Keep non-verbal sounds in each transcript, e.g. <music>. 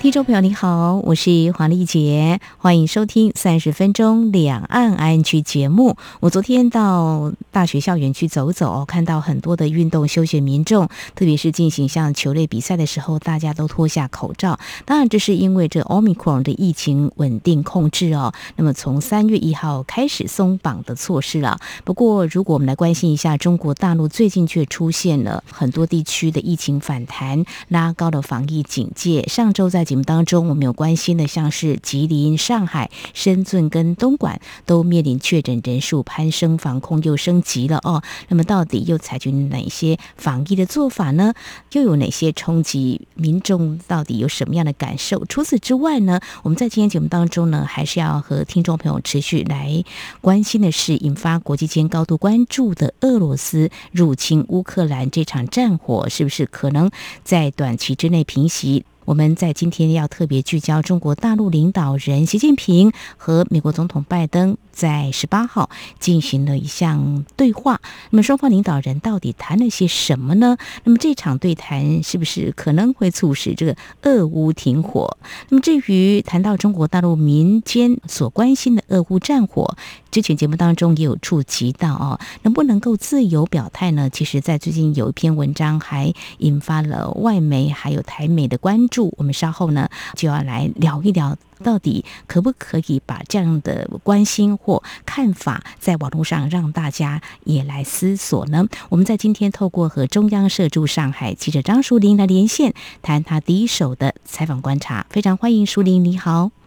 听众朋友，你好，我是黄丽杰，欢迎收听三十分钟两岸 ING 节目。我昨天到大学校园去走走，看到很多的运动休闲民众，特别是进行像球类比赛的时候，大家都脱下口罩。当然，这是因为这 Omicron 的疫情稳定控制哦。那么从三月一号开始松绑的措施了。不过，如果我们来关心一下中国大陆，最近却出现了很多地区的疫情反弹，拉高了防疫警戒。上周在节目当中，我们有关心的，像是吉林、上海、深圳跟东莞都面临确诊人数攀升，防控又升级了哦。那么，到底又采取哪些防疫的做法呢？又有哪些冲击？民众到底有什么样的感受？除此之外呢，我们在今天节目当中呢，还是要和听众朋友持续来关心的是，引发国际间高度关注的俄罗斯入侵乌克兰这场战火，是不是可能在短期之内平息？我们在今天要特别聚焦中国大陆领导人习近平和美国总统拜登在十八号进行了一项对话。那么双方领导人到底谈了些什么呢？那么这场对谈是不是可能会促使这个俄乌停火？那么至于谈到中国大陆民间所关心的俄乌战火，之前节目当中也有触及到哦，能不能够自由表态呢？其实，在最近有一篇文章还引发了外媒还有台媒的关注。我们稍后呢就要来聊一聊，到底可不可以把这样的关心或看法在网络上让大家也来思索呢？我们在今天透过和中央社驻上海记者张淑玲来连线，谈他第一手的采访观察。非常欢迎淑玲，你好。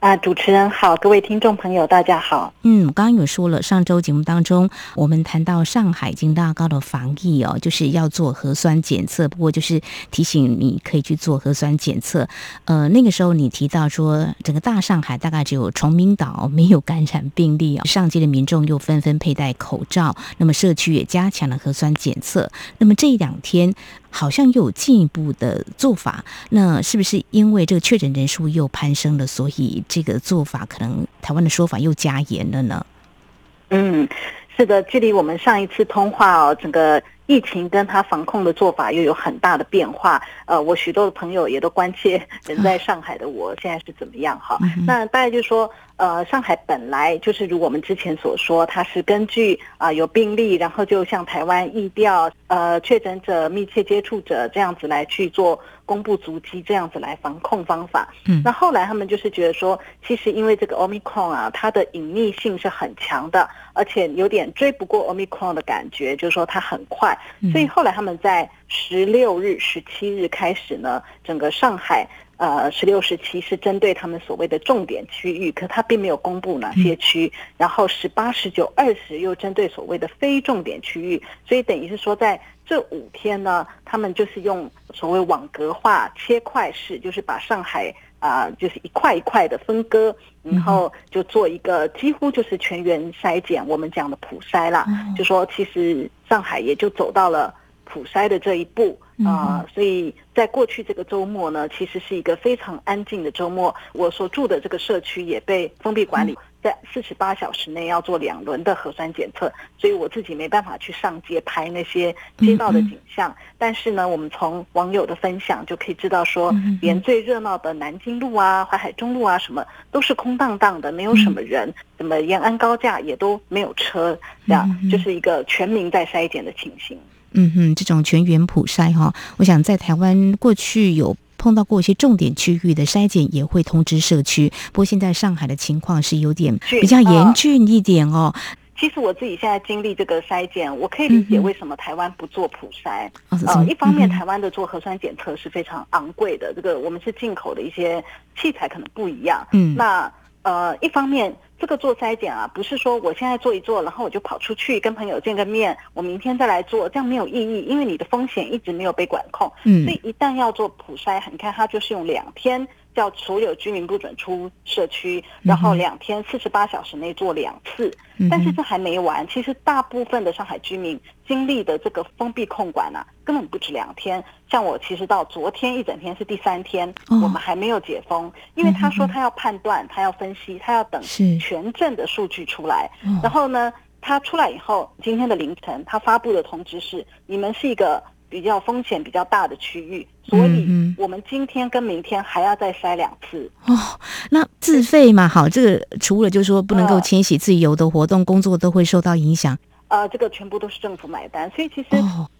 啊，主持人好，各位听众朋友，大家好。嗯，刚刚有说了，上周节目当中，我们谈到上海已经拉高了防疫哦，就是要做核酸检测。不过就是提醒你可以去做核酸检测。呃，那个时候你提到说，整个大上海大概只有崇明岛没有感染病例哦，上街的民众又纷纷佩戴口罩，那么社区也加强了核酸检测。那么这两天。好像又有进一步的做法，那是不是因为这个确诊人数又攀升了，所以这个做法可能台湾的说法又加严了呢？嗯，是的，距离我们上一次通话哦，整个。疫情跟他防控的做法又有很大的变化，呃，我许多的朋友也都关切 <laughs> 人在上海的我现在是怎么样哈。那大概就是说，呃，上海本来就是如我们之前所说，它是根据啊、呃、有病例，然后就像台湾疫调，呃，确诊者、密切接触者这样子来去做公布足迹，这样子来防控方法。嗯，那后来他们就是觉得说，其实因为这个 Omicron 啊，它的隐匿性是很强的，而且有点追不过 Omicron 的感觉，就是说它很快。所以后来他们在十六日、十七日开始呢，整个上海呃十六、十七是针对他们所谓的重点区域，可他并没有公布哪些区。然后十八、十九、二十又针对所谓的非重点区域，所以等于是说在这五天呢，他们就是用所谓网格化切块式，就是把上海啊、呃、就是一块一块的分割，然后就做一个几乎就是全员筛检，我们讲的普筛啦，就说其实。上海也就走到了普筛的这一步啊、呃，所以在过去这个周末呢，其实是一个非常安静的周末。我所住的这个社区也被封闭管理，在四十八小时内要做两轮的核酸检测，所以我自己没办法去上街拍那些街道的景象。但是呢，我们从网友的分享就可以知道说，连最热闹的南京路啊、淮海中路啊什么都是空荡荡的，没有什么人。什么延安高架也都没有车，这样就是一个全民在筛检的情形。嗯哼，这种全员普筛哈，我想在台湾过去有碰到过一些重点区域的筛检，也会通知社区。不过现在上海的情况是有点比较严峻一点哦。其实我自己现在经历这个筛检，我可以理解为什么台湾不做普筛。呃，一方面台湾的做核酸检测是非常昂贵的，这个我们是进口的一些器材可能不一样。嗯，那呃，一方面。这个做筛检啊，不是说我现在做一做，然后我就跑出去跟朋友见个面，我明天再来做，这样没有意义，因为你的风险一直没有被管控。嗯，所以一旦要做普筛，你看它就是用两天叫所有居民不准出社区，然后两天四十八小时内做两次。但是这还没完，其实大部分的上海居民经历的这个封闭控管啊，根本不止两天。像我其实到昨天一整天是第三天，我们还没有解封，因为他说他要判断，他要分析，他要等全镇的数据出来，然后呢，他出来以后，今天的凌晨他发布的通知是，你们是一个。比较风险比较大的区域，所以我们今天跟明天还要再筛两次。哦，那自费嘛，好，这个除了就是说不能够迁徙自由的活动，工作都会受到影响。呃，这个全部都是政府买单，所以其实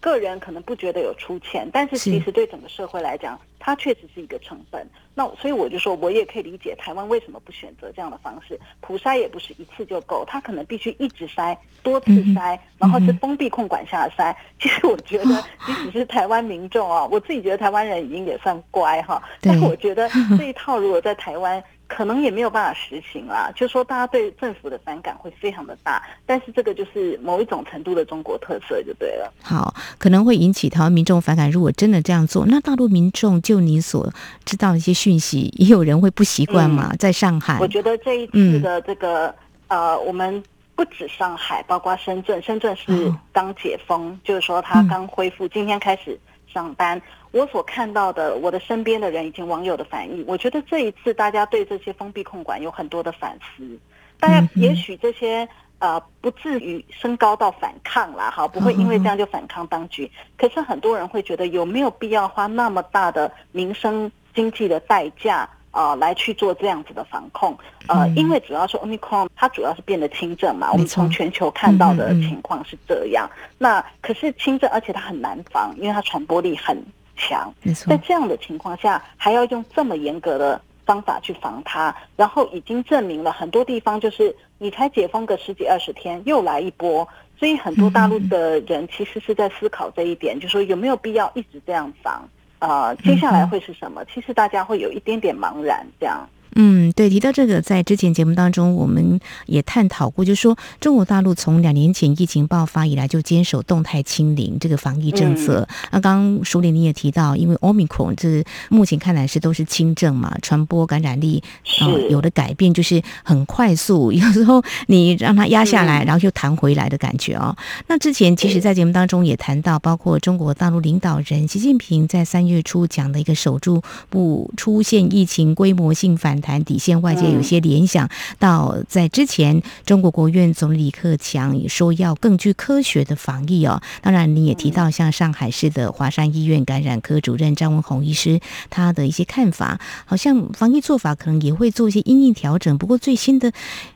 个人可能不觉得有出钱，哦、但是其实对整个社会来讲，它确实是一个成本。那所以我就说，我也可以理解台湾为什么不选择这样的方式，普筛也不是一次就够，它可能必须一直筛，多次筛，嗯、然后是封闭控管下筛。嗯、其实我觉得，<laughs> 即使是台湾民众啊，我自己觉得台湾人已经也算乖哈，但是我觉得 <laughs> 这一套如果在台湾。可能也没有办法实行啦，就是说大家对政府的反感会非常的大，但是这个就是某一种程度的中国特色就对了。好，可能会引起台湾民众反感。如果真的这样做，那大陆民众就你所知道的一些讯息，也有人会不习惯嘛？嗯、在上海，我觉得这一次的这个、嗯、呃，我们不止上海，包括深圳，深圳是刚解封，哦、就是说它刚恢复，嗯、今天开始上班。我所看到的，我的身边的人以及网友的反应，我觉得这一次大家对这些封闭控管有很多的反思。大家也许这些呃不至于升高到反抗啦，哈，不会因为这样就反抗当局。可是很多人会觉得有没有必要花那么大的民生经济的代价啊，呃，来去做这样子的防控？呃，因为主要是 Omicron 它主要是变得轻症嘛，我们从全球看到的情况是这样。那可是轻症，而且它很难防，因为它传播力很。强，没错在这样的情况下，还要用这么严格的方法去防它，然后已经证明了很多地方就是你才解封个十几二十天，又来一波，所以很多大陆的人其实是在思考这一点，就说有没有必要一直这样防？呃，接下来会是什么？其实大家会有一点点茫然，这样。嗯，对，提到这个，在之前节目当中，我们也探讨过，就是说中国大陆从两年前疫情爆发以来就坚守动态清零这个防疫政策。嗯、那刚刚淑玲你也提到，因为 Omicron 这目前看来是都是轻症嘛，传播感染力啊、呃、有的改变就是很快速，<laughs> 有时候你让它压下来，然后又弹回来的感觉哦。嗯、那之前其实，在节目当中也谈到，包括中国大陆领导人习近平在三月初讲的一个守住不出现疫情规模性反。谈底线，外界有些联想到，在之前，中国国务院总理李克强也说要更具科学的防疫哦。当然，你也提到像上海市的华山医院感染科主任张文宏医师，他的一些看法，好像防疫做法可能也会做一些因应调整。不过最新的，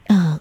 呃，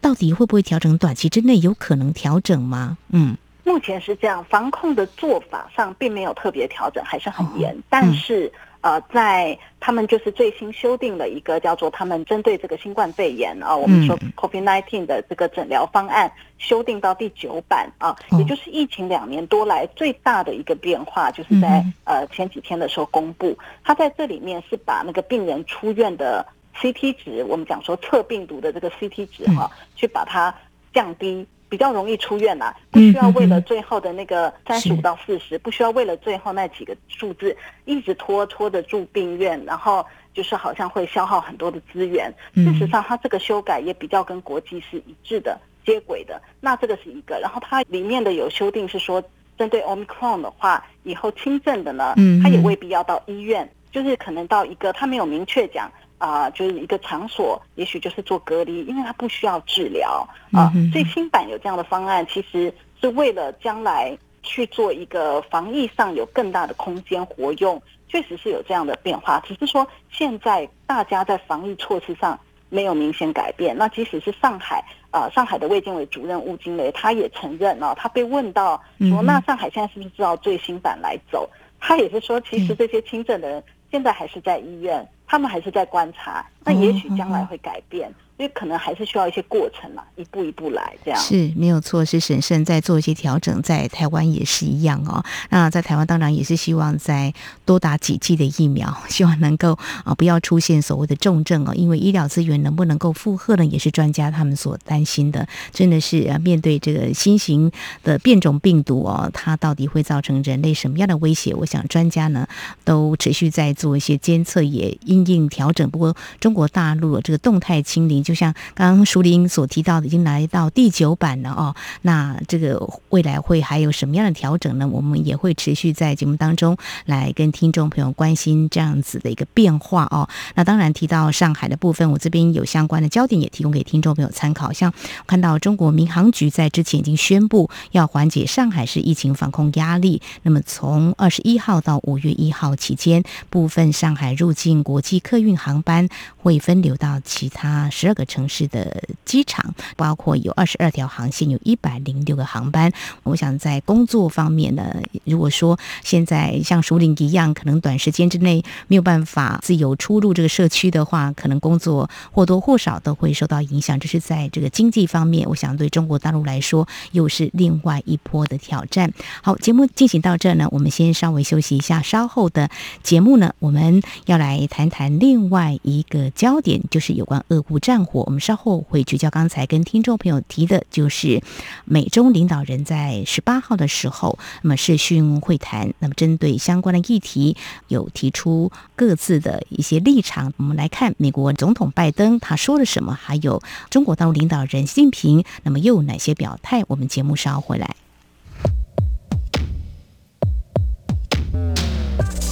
到底会不会调整？短期之内有可能调整吗？嗯，目前是这样，防控的做法上并没有特别调整，还是很严，哦、但是。呃，在他们就是最新修订了一个叫做他们针对这个新冠肺炎啊，我们说 COVID-19 的这个诊疗方案修订到第九版啊，也就是疫情两年多来最大的一个变化，就是在呃前几天的时候公布，他在这里面是把那个病人出院的 CT 值，我们讲说测病毒的这个 CT 值哈，去把它降低。比较容易出院啦，不需要为了最后的那个三十五到四十，不需要为了最后那几个数字一直拖拖着住病院，然后就是好像会消耗很多的资源。事实上，它这个修改也比较跟国际是一致的、接轨的。那这个是一个，然后它里面的有修订是说，针对 Omicron 的话，以后轻症的呢，它也未必要到医院，就是可能到一个，它没有明确讲。啊、呃，就是一个场所，也许就是做隔离，因为它不需要治疗啊。最、呃、新版有这样的方案，其实是为了将来去做一个防疫上有更大的空间活用，确实是有这样的变化。只是说现在大家在防疫措施上没有明显改变。那即使是上海啊、呃，上海的卫健委主任吴金雷他也承认哦，他被问到说，那上海现在是不是知道最新版来走？他也是说，其实这些轻症的人现在还是在医院。他们还是在观察，那也许将来会改变。因为可能还是需要一些过程嘛，一步一步来这样。是没有错，是审慎在做一些调整，在台湾也是一样哦。那在台湾当然也是希望再多打几剂的疫苗，<laughs> 希望能够啊不要出现所谓的重症哦，因为医疗资源能不能够负荷呢，也是专家他们所担心的。真的是啊，面对这个新型的变种病毒哦，它到底会造成人类什么样的威胁？我想专家呢都持续在做一些监测，也因应调整。不过中国大陆这个动态清零。就像刚刚淑铃所提到的，已经来到第九版了哦。那这个未来会还有什么样的调整呢？我们也会持续在节目当中来跟听众朋友关心这样子的一个变化哦。那当然提到上海的部分，我这边有相关的焦点也提供给听众朋友参考。像看到中国民航局在之前已经宣布要缓解上海市疫情防控压力，那么从二十一号到五月一号期间，部分上海入境国际客运航班会分流到其他十二。个城市的机场，包括有二十二条航线，有一百零六个航班。我想在工作方面呢，如果说现在像淑铃一样，可能短时间之内没有办法自由出入这个社区的话，可能工作或多或少都会受到影响。这是在这个经济方面，我想对中国大陆来说又是另外一波的挑战。好，节目进行到这呢，我们先稍微休息一下，稍后的节目呢，我们要来谈谈另外一个焦点，就是有关俄乌战。我们稍后会聚焦刚才跟听众朋友提的，就是美中领导人在十八号的时候，那么视讯会谈，那么针对相关的议题有提出各自的一些立场。我们来看美国总统拜登他说了什么，还有中国大陆领导人习近平，那么又有哪些表态？我们节目稍后回来。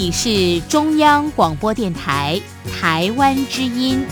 你是中央广播电台台湾之音。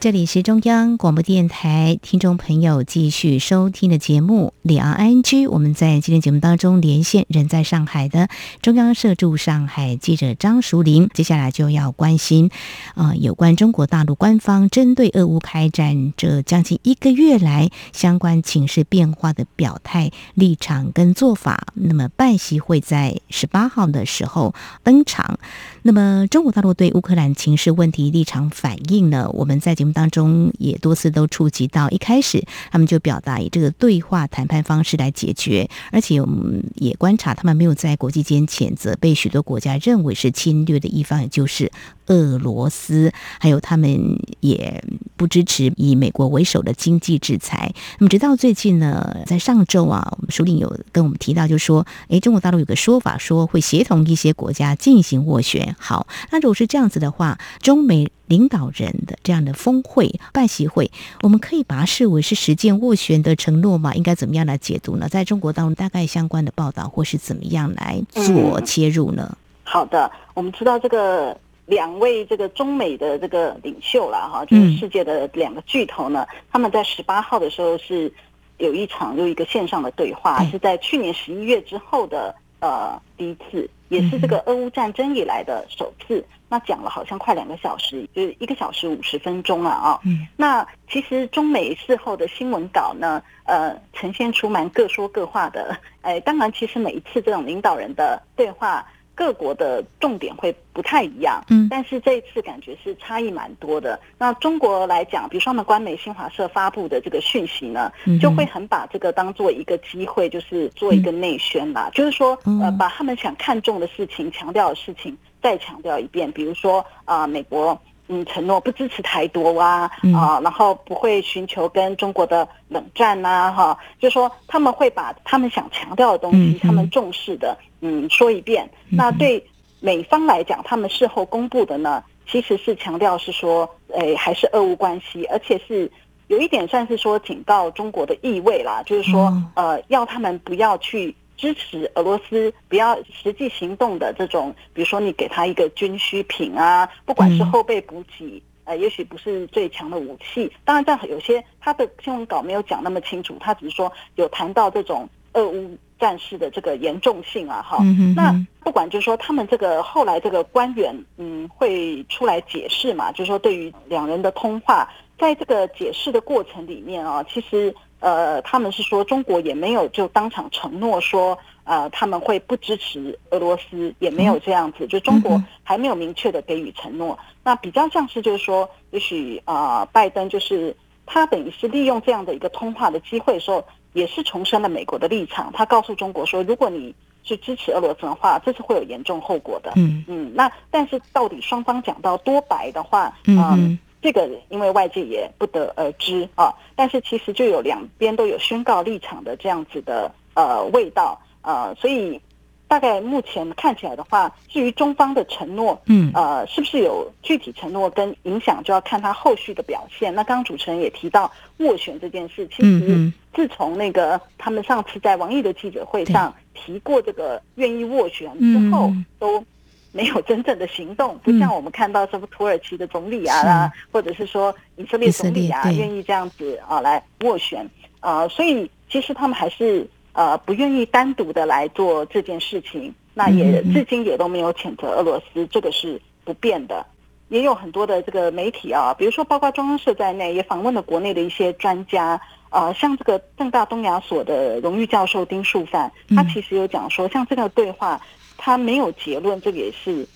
这里是中央广播电台听众朋友继续收听的节目《两岸 ING》。我们在今天节目当中连线人在上海的中央社驻上海记者张淑玲。接下来就要关心，呃，有关中国大陆官方针对俄乌开战这将近一个月来相关情势变化的表态立场跟做法。那么，拜习会在十八号的时候登场。那么，中国大陆对乌克兰情势问题立场反应呢？我们在节目当中也多次都触及到，一开始他们就表达以这个对话谈判方式来解决，而且我们也观察他们没有在国际间谴责被许多国家认为是侵略的一方，也就是俄罗斯，还有他们也不支持以美国为首的经济制裁。那么直到最近呢，在上周啊，我们首领有跟我们提到，就说，诶，中国大陆有个说法，说会协同一些国家进行斡旋。好，那如果是这样子的话，中美领导人的这样的峰会、拜习会，我们可以把它视为是实践斡旋的承诺吗？应该怎么样来解读呢？在中国当中，大概相关的报道或是怎么样来做切入呢？嗯、好的，我们知道这个两位这个中美的这个领袖了哈，就是世界的两个巨头呢，嗯、他们在十八号的时候是有一场又一个线上的对话，哎、是在去年十一月之后的呃第一次。也是这个俄乌战争以来的首次，那讲了好像快两个小时，就是一个小时五十分钟了啊。嗯，那其实中美事后的新闻稿呢，呃，呈现出蛮各说各话的。哎，当然，其实每一次这种领导人的对话。各国的重点会不太一样，嗯，但是这一次感觉是差异蛮多的。那中国来讲，比如说他们官媒新华社发布的这个讯息呢，就会很把这个当做一个机会，就是做一个内宣啦，就是说，呃，把他们想看重的事情、强调的事情再强调一遍。比如说啊，美国嗯承诺不支持台独啊啊，然后不会寻求跟中国的冷战呐哈，就说他们会把他们想强调的东西，他们重视的嗯说一遍。那对美方来讲，他们事后公布的呢，其实是强调是说，诶还是俄乌关系，而且是。有一点算是说警告中国的意味啦，就是说，呃，要他们不要去支持俄罗斯，不要实际行动的这种，比如说你给他一个军需品啊，不管是后备补给，呃，也许不是最强的武器。当然，在有些他的新闻稿没有讲那么清楚，他只是说有谈到这种俄乌战事的这个严重性啊，哈。那不管就是说他们这个后来这个官员，嗯，会出来解释嘛，就是说对于两人的通话。在这个解释的过程里面啊，其实呃，他们是说中国也没有就当场承诺说呃他们会不支持俄罗斯，也没有这样子，就中国还没有明确的给予承诺。那比较像是就是说，也许啊，拜登就是他等于是利用这样的一个通话的机会的时候，也是重申了美国的立场。他告诉中国说，如果你是支持俄罗斯的话，这是会有严重后果的。嗯嗯，那但是到底双方讲到多白的话，嗯。这个因为外界也不得而知啊，但是其实就有两边都有宣告立场的这样子的呃味道呃，所以大概目前看起来的话，至于中方的承诺，嗯呃，是不是有具体承诺跟影响，就要看他后续的表现。那刚刚主持人也提到斡旋这件事，其实自从那个他们上次在王毅的记者会上提过这个愿意斡旋之后，都。没有真正的行动，不像我们看到什么土耳其的总理啊，啊或者是说以色列总理啊，愿意这样子啊来斡旋啊，所以其实他们还是呃不愿意单独的来做这件事情。那也至今也都没有谴责俄罗斯，这个是不变的。也有很多的这个媒体啊，比如说包括中央社在内，也访问了国内的一些专家啊，像这个正大东亚所的荣誉教授丁树范，他其实有讲说，像这个对话。他没有结论，这个也是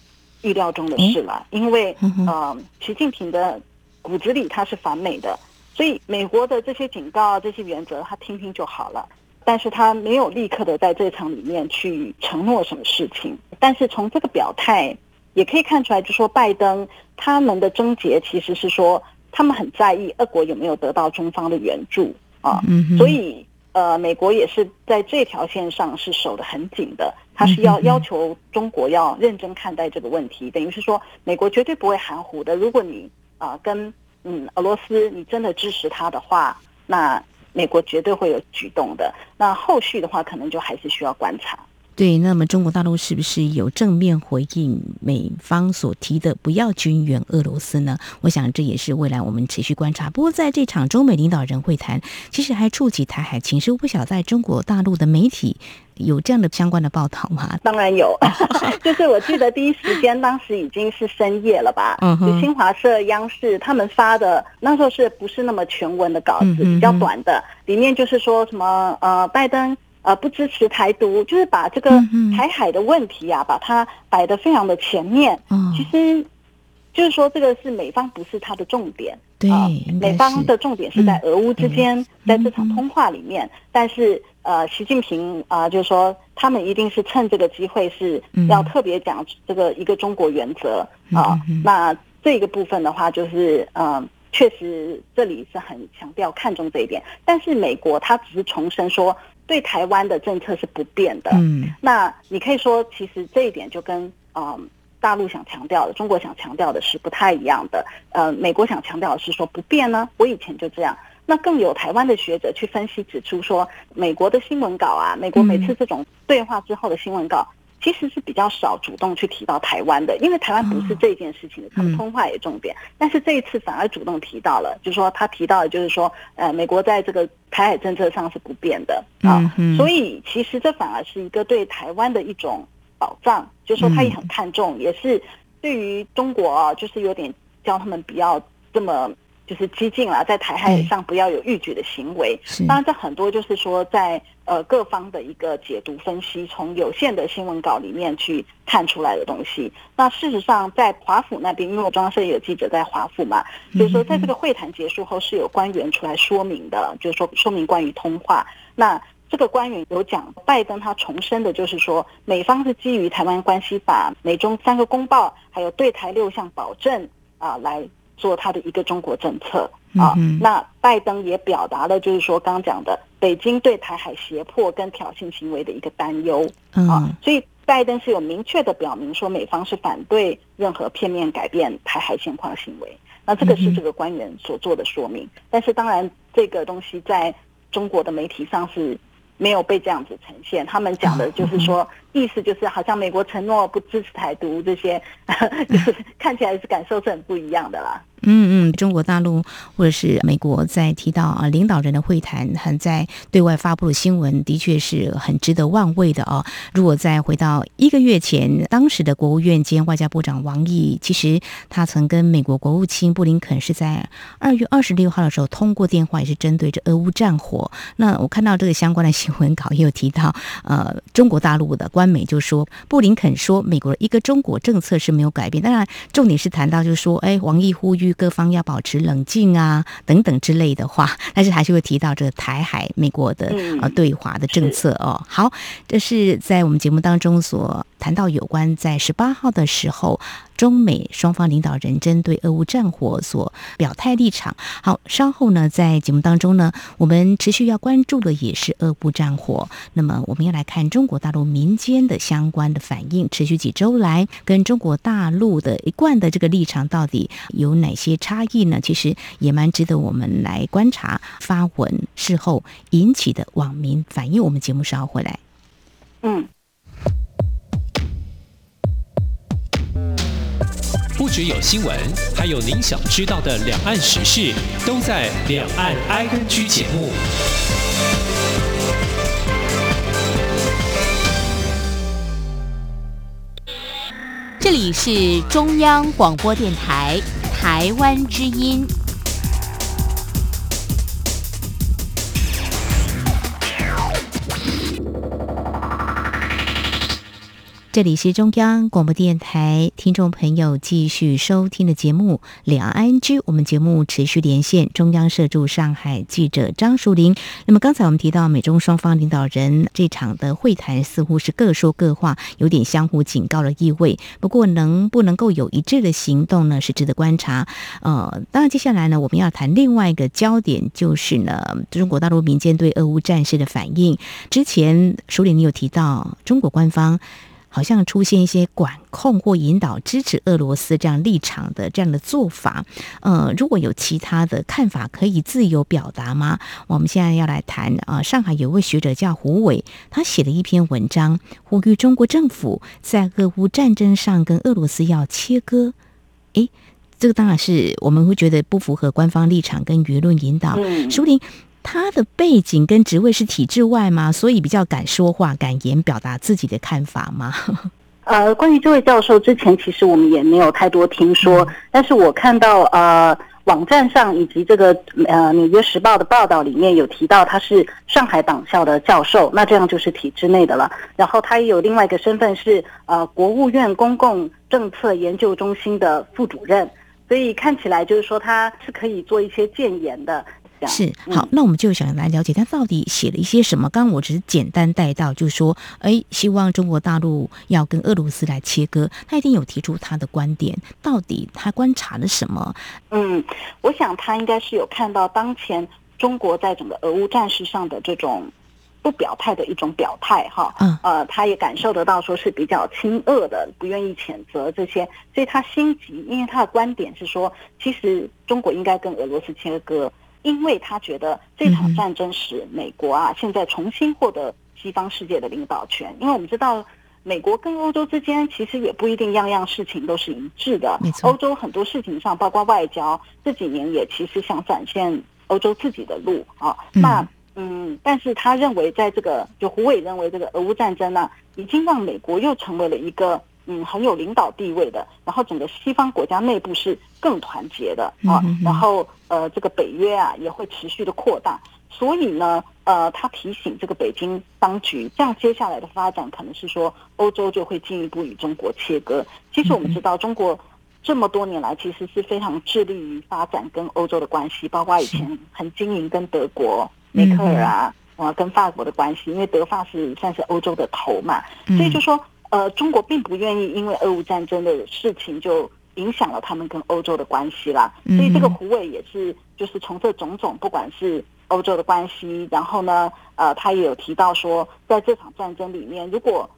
预料中的事了。因为，呃，习近平的骨子里他是反美的，所以美国的这些警告、这些原则，他听听就好了。但是他没有立刻的在这场里面去承诺什么事情。但是从这个表态也可以看出来，就说拜登他们的症结其实是说，他们很在意俄国有没有得到中方的援助啊。所以，呃，美国也是在这条线上是守得很紧的。他是要要求中国要认真看待这个问题，等于是说，美国绝对不会含糊的。如果你啊跟嗯俄罗斯你真的支持他的话，那美国绝对会有举动的。那后续的话，可能就还是需要观察。对，那么中国大陆是不是有正面回应美方所提的不要军援俄罗斯呢？我想这也是未来我们持续观察。不过在这场中美领导人会谈，其实还触及台海情势。我不晓得在中国大陆的媒体有这样的相关的报道吗？当然有 <laughs> <laughs> 就是我记得第一时间当时已经是深夜了吧？嗯，就新华社、央视他们发的那时候是不是那么全文的稿子，比较短的，里面就是说什么呃，拜登。呃，不支持台独，就是把这个台海的问题啊，嗯、把它摆得非常的前面。嗯，其实就是说，这个是美方不是他的重点。对、呃，美方的重点是在俄乌之间，嗯、在这场通话里面。嗯、但是，呃，习近平啊、呃，就是说，他们一定是趁这个机会是要特别讲这个一个中国原则啊。那这个部分的话，就是嗯，确实这里是很强调看重这一点。但是美国他只是重申说。对台湾的政策是不变的。嗯，那你可以说，其实这一点就跟嗯大陆想强调的，中国想强调的是不太一样的。呃，美国想强调的是说不变呢，我以前就这样。那更有台湾的学者去分析指出说，美国的新闻稿啊，美国每次这种对话之后的新闻稿。其实是比较少主动去提到台湾的，因为台湾不是这件事情的，他们通话也重点。但是这一次反而主动提到了，就是说他提到的就是说，呃，美国在这个台海政策上是不变的啊，所以其实这反而是一个对台湾的一种保障，就是说他也很看重，也是对于中国啊，就是有点叫他们不要这么。就是激进啦，在台海上不要有逾矩的行为。当然，这很多就是说在，在呃各方的一个解读分析，从有限的新闻稿里面去看出来的东西。那事实上，在华府那边，因为我中央社也有记者在华府嘛，就是说在这个会谈结束后，是有官员出来说明的，就是说说明关于通话。那这个官员有讲，拜登他重申的就是说，美方是基于《台湾关系法》、美中三个公报，还有对台六项保证。啊来做他的一个中国政策啊。嗯、那拜登也表达了，就是说刚刚讲的北京对台海胁迫跟挑衅行为的一个担忧啊。嗯、所以拜登是有明确的表明说，美方是反对任何片面改变台海现况行为。那这个是这个官员所做的说明。嗯、但是当然，这个东西在中国的媒体上是。没有被这样子呈现，他们讲的就是说，意思就是好像美国承诺不支持台独这些，<laughs> 就是看起来是感受是很不一样的啦。嗯嗯，中国大陆或者是美国在提到啊领导人的会谈，还在对外发布的新闻，的确是很值得万味的哦。如果再回到一个月前，当时的国务院兼外交部长王毅，其实他曾跟美国国务卿布林肯是在二月二十六号的时候通过电话，也是针对着俄乌战火。那我看到这个相关的新闻稿也有提到，呃，中国大陆的官媒就说，布林肯说美国的一个中国政策是没有改变。当然，重点是谈到就是说，哎，王毅呼吁。各方要保持冷静啊，等等之类的话，但是还是会提到这个台海美国的呃对华的政策哦。好，这是在我们节目当中所谈到有关在十八号的时候。中美双方领导人针对俄乌战火所表态立场。好，稍后呢，在节目当中呢，我们持续要关注的也是俄乌战火。那么，我们要来看中国大陆民间的相关的反应，持续几周来跟中国大陆的一贯的这个立场到底有哪些差异呢？其实也蛮值得我们来观察发文事后引起的网民反应。我们节目稍后回来。嗯。不只有新闻，还有您想知道的两岸时事，都在《两岸 ING》节目。这里是中央广播电台台湾之音。这里是中央广播电台，听众朋友继续收听的节目《两岸 ING》，我们节目持续连线中央社驻上海记者张淑玲。那么刚才我们提到美中双方领导人这场的会谈，似乎是各说各话，有点相互警告的意味。不过能不能够有一致的行动呢？是值得观察。呃，当然接下来呢，我们要谈另外一个焦点，就是呢，中国大陆民间对俄乌战事的反应。之前淑玲你有提到中国官方。好像出现一些管控或引导支持俄罗斯这样立场的这样的做法，呃，如果有其他的看法，可以自由表达吗？我们现在要来谈啊、呃，上海有位学者叫胡伟，他写了一篇文章，呼吁中国政府在俄乌战争上跟俄罗斯要切割。诶，这个当然是我们会觉得不符合官方立场跟舆论引导。淑玲。他的背景跟职位是体制外吗？所以比较敢说话、敢言表达自己的看法吗？<laughs> 呃，关于这位教授，之前其实我们也没有太多听说，嗯、但是我看到呃网站上以及这个呃《纽约时报》的报道里面有提到他是上海党校的教授，那这样就是体制内的了。然后他也有另外一个身份是呃国务院公共政策研究中心的副主任，所以看起来就是说他是可以做一些建言的。是好，那我们就想来了解他到底写了一些什么。刚刚我只是简单带到，就是说，哎，希望中国大陆要跟俄罗斯来切割，他一定有提出他的观点。到底他观察了什么？嗯，我想他应该是有看到当前中国在整个俄乌战事上的这种不表态的一种表态，哈，嗯，呃，他也感受得到说是比较亲恶的，不愿意谴责这些，所以他心急，因为他的观点是说，其实中国应该跟俄罗斯切割。因为他觉得这场战争使美国啊现在重新获得西方世界的领导权。因为我们知道，美国跟欧洲之间其实也不一定样样事情都是一致的。欧洲很多事情上，包括外交，这几年也其实想展现欧洲自己的路啊。那嗯，但是他认为，在这个就胡伟认为，这个俄乌战争呢，已经让美国又成为了一个。嗯，很有领导地位的，然后整个西方国家内部是更团结的啊，然后呃，这个北约啊也会持续的扩大，所以呢，呃，他提醒这个北京当局，这样接下来的发展可能是说，欧洲就会进一步与中国切割。其实我们知道，中国这么多年来其实是非常致力于发展跟欧洲的关系，包括以前很经营跟德国梅克尔啊，啊，跟法国的关系，因为德法是算是欧洲的头嘛，所以就说。呃，中国并不愿意因为俄乌战争的事情就影响了他们跟欧洲的关系啦。所以这个胡伟也是，就是从这种种，不管是欧洲的关系，然后呢，呃，他也有提到说，在这场战争里面，如果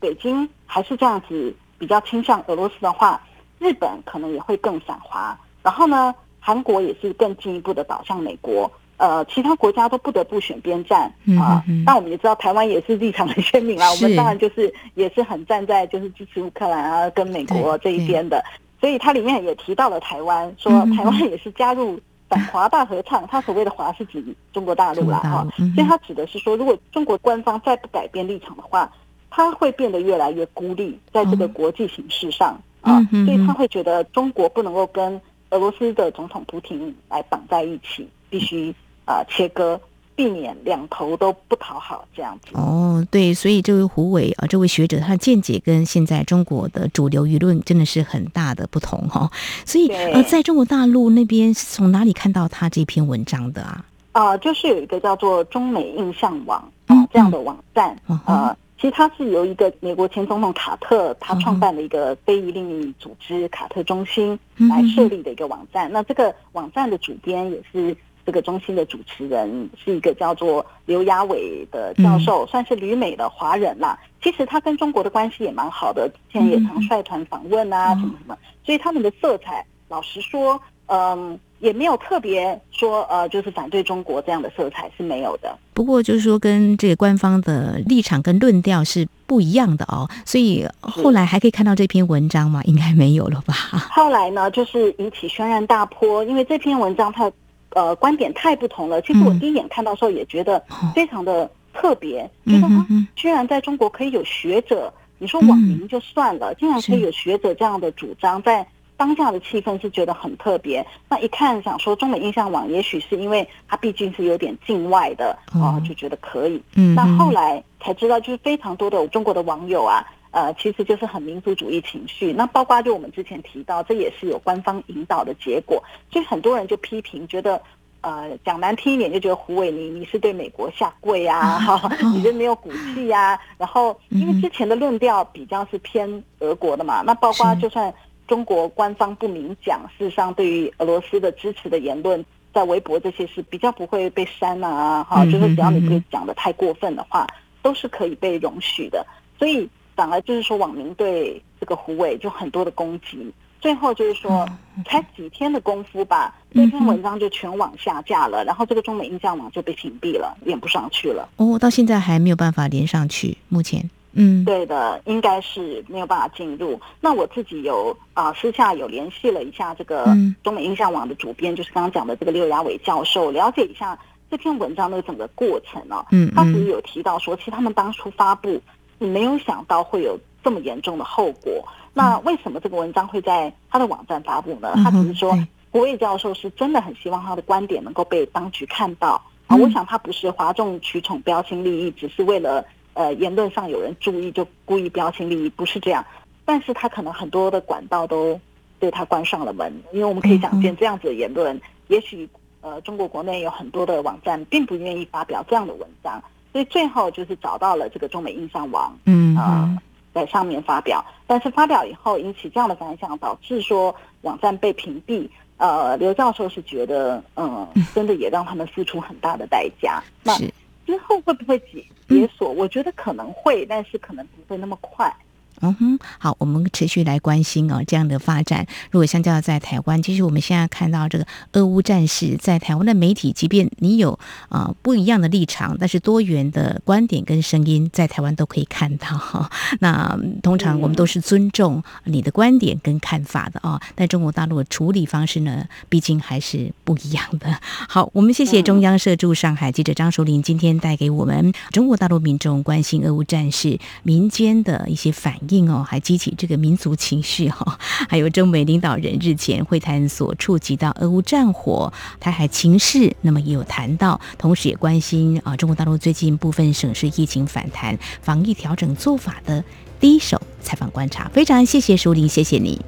北京还是这样子比较倾向俄罗斯的话，日本可能也会更反华。然后呢，韩国也是更进一步的倒向美国。呃，其他国家都不得不选边站啊。那、呃、我们也知道，台湾也是立场很鲜明啦。我们当然就是也是很站在就是支持乌克兰啊，跟美国这一边的。所以它里面也提到了台湾，说台湾也是加入反华大合唱。他所谓的“华”是指中国大陆啦，哈。所以他指的是说，如果中国官方再不改变立场的话，他会变得越来越孤立在这个国际形势上啊。所以他会觉得中国不能够跟俄罗斯的总统普京来绑在一起，必须。啊，切割，避免两头都不讨好这样子。哦，对，所以这位胡伟啊，这位学者他的见解跟现在中国的主流舆论真的是很大的不同哈、哦。所以呃，在中国大陆那边是从哪里看到他这篇文章的啊？啊、呃，就是有一个叫做中美印象网啊、呃、这样的网站啊。嗯呃其实它是由一个美国前总统卡特他创办的一个非营利组织卡特中心来设立的一个网站。那这个网站的主编也是。这个中心的主持人是一个叫做刘亚伟的教授，算是旅美的华人啦。其实他跟中国的关系也蛮好的，之前也常率团访问啊，什么什么。所以他们的色彩，老实说，嗯，也没有特别说呃，就是反对中国这样的色彩是没有的。不过就是说，跟这个官方的立场跟论调是不一样的哦。所以后来还可以看到这篇文章吗？应该没有了吧？<laughs> 后来呢，就是引起轩然大波，因为这篇文章它。呃，观点太不同了。其实我第一眼看到的时候也觉得非常的特别，嗯、觉得啊，居然在中国可以有学者，你说网民就算了，嗯、竟然可以有学者这样的主张，在当下的气氛是觉得很特别。那一看想说中美印象网，也许是因为它毕竟是有点境外的啊、呃，就觉得可以。嗯，那后来才知道，就是非常多的中国的网友啊。呃，其实就是很民族主义情绪，那包括就我们之前提到，这也是有官方引导的结果，所以很多人就批评，觉得呃讲难听一点，就觉得胡伟你你是对美国下跪啊，<laughs> 哈，你就没有骨气啊。然后因为之前的论调比较是偏俄国的嘛，那包括就算中国官方不明讲，事实上对于俄罗斯的支持的言论，在微博这些是比较不会被删啊，哈，就是只要你不讲的太过分的话，都是可以被容许的，所以。反而就是说，网民对这个胡伟就很多的攻击，最后就是说，才几天的功夫吧，那篇文章就全网下架了，然后这个中美印象网就被屏蔽了，连不上去了。哦，到现在还没有办法连上去，目前，嗯，对的，应该是没有办法进入。那我自己有啊、呃，私下有联系了一下这个中美印象网的主编，就是刚刚讲的这个刘亚伟教授，了解一下这篇文章的整个过程哦。嗯，他其实有提到说，其实他们当初发布。你没有想到会有这么严重的后果。那为什么这个文章会在他的网站发布呢？他只是说，胡卫教授是真的很希望他的观点能够被当局看到啊。我想他不是哗众取宠、标新立异，只是为了呃言论上有人注意就故意标新立异，不是这样。但是他可能很多的管道都对他关上了门，因为我们可以想见这样子的言论，也许呃中国国内有很多的网站并不愿意发表这样的文章。所以最后就是找到了这个中美印象网，嗯啊、呃，在上面发表，但是发表以后引起这样的反响，导致说网站被屏蔽。呃，刘教授是觉得，嗯，真的也让他们付出很大的代价。那之后会不会解解锁？我觉得可能会，但是可能不会那么快。嗯哼，好，我们持续来关心哦这样的发展。如果相较在台湾，其实我们现在看到这个俄乌战事，在台湾的媒体，即便你有啊、不一样的立场，但是多元的观点跟声音，在台湾都可以看到哈。<laughs> 那通常我们都是尊重你的观点跟看法的啊。但中国大陆的处理方式呢，毕竟还是不一样的。<laughs> 好，我们谢谢中央社驻上海记者张淑玲今天带给我们中国大陆民众关心俄乌战事民间的一些反应。应哦，还激起这个民族情绪哈，<laughs> 还有中美领导人日前会谈所触及到俄乌战火、台海情势，那么也有谈到，同时也关心啊，中国大陆最近部分省市疫情反弹、防疫调整做法的第一手采访观察，非常谢谢舒玲，谢谢你，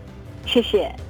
谢谢。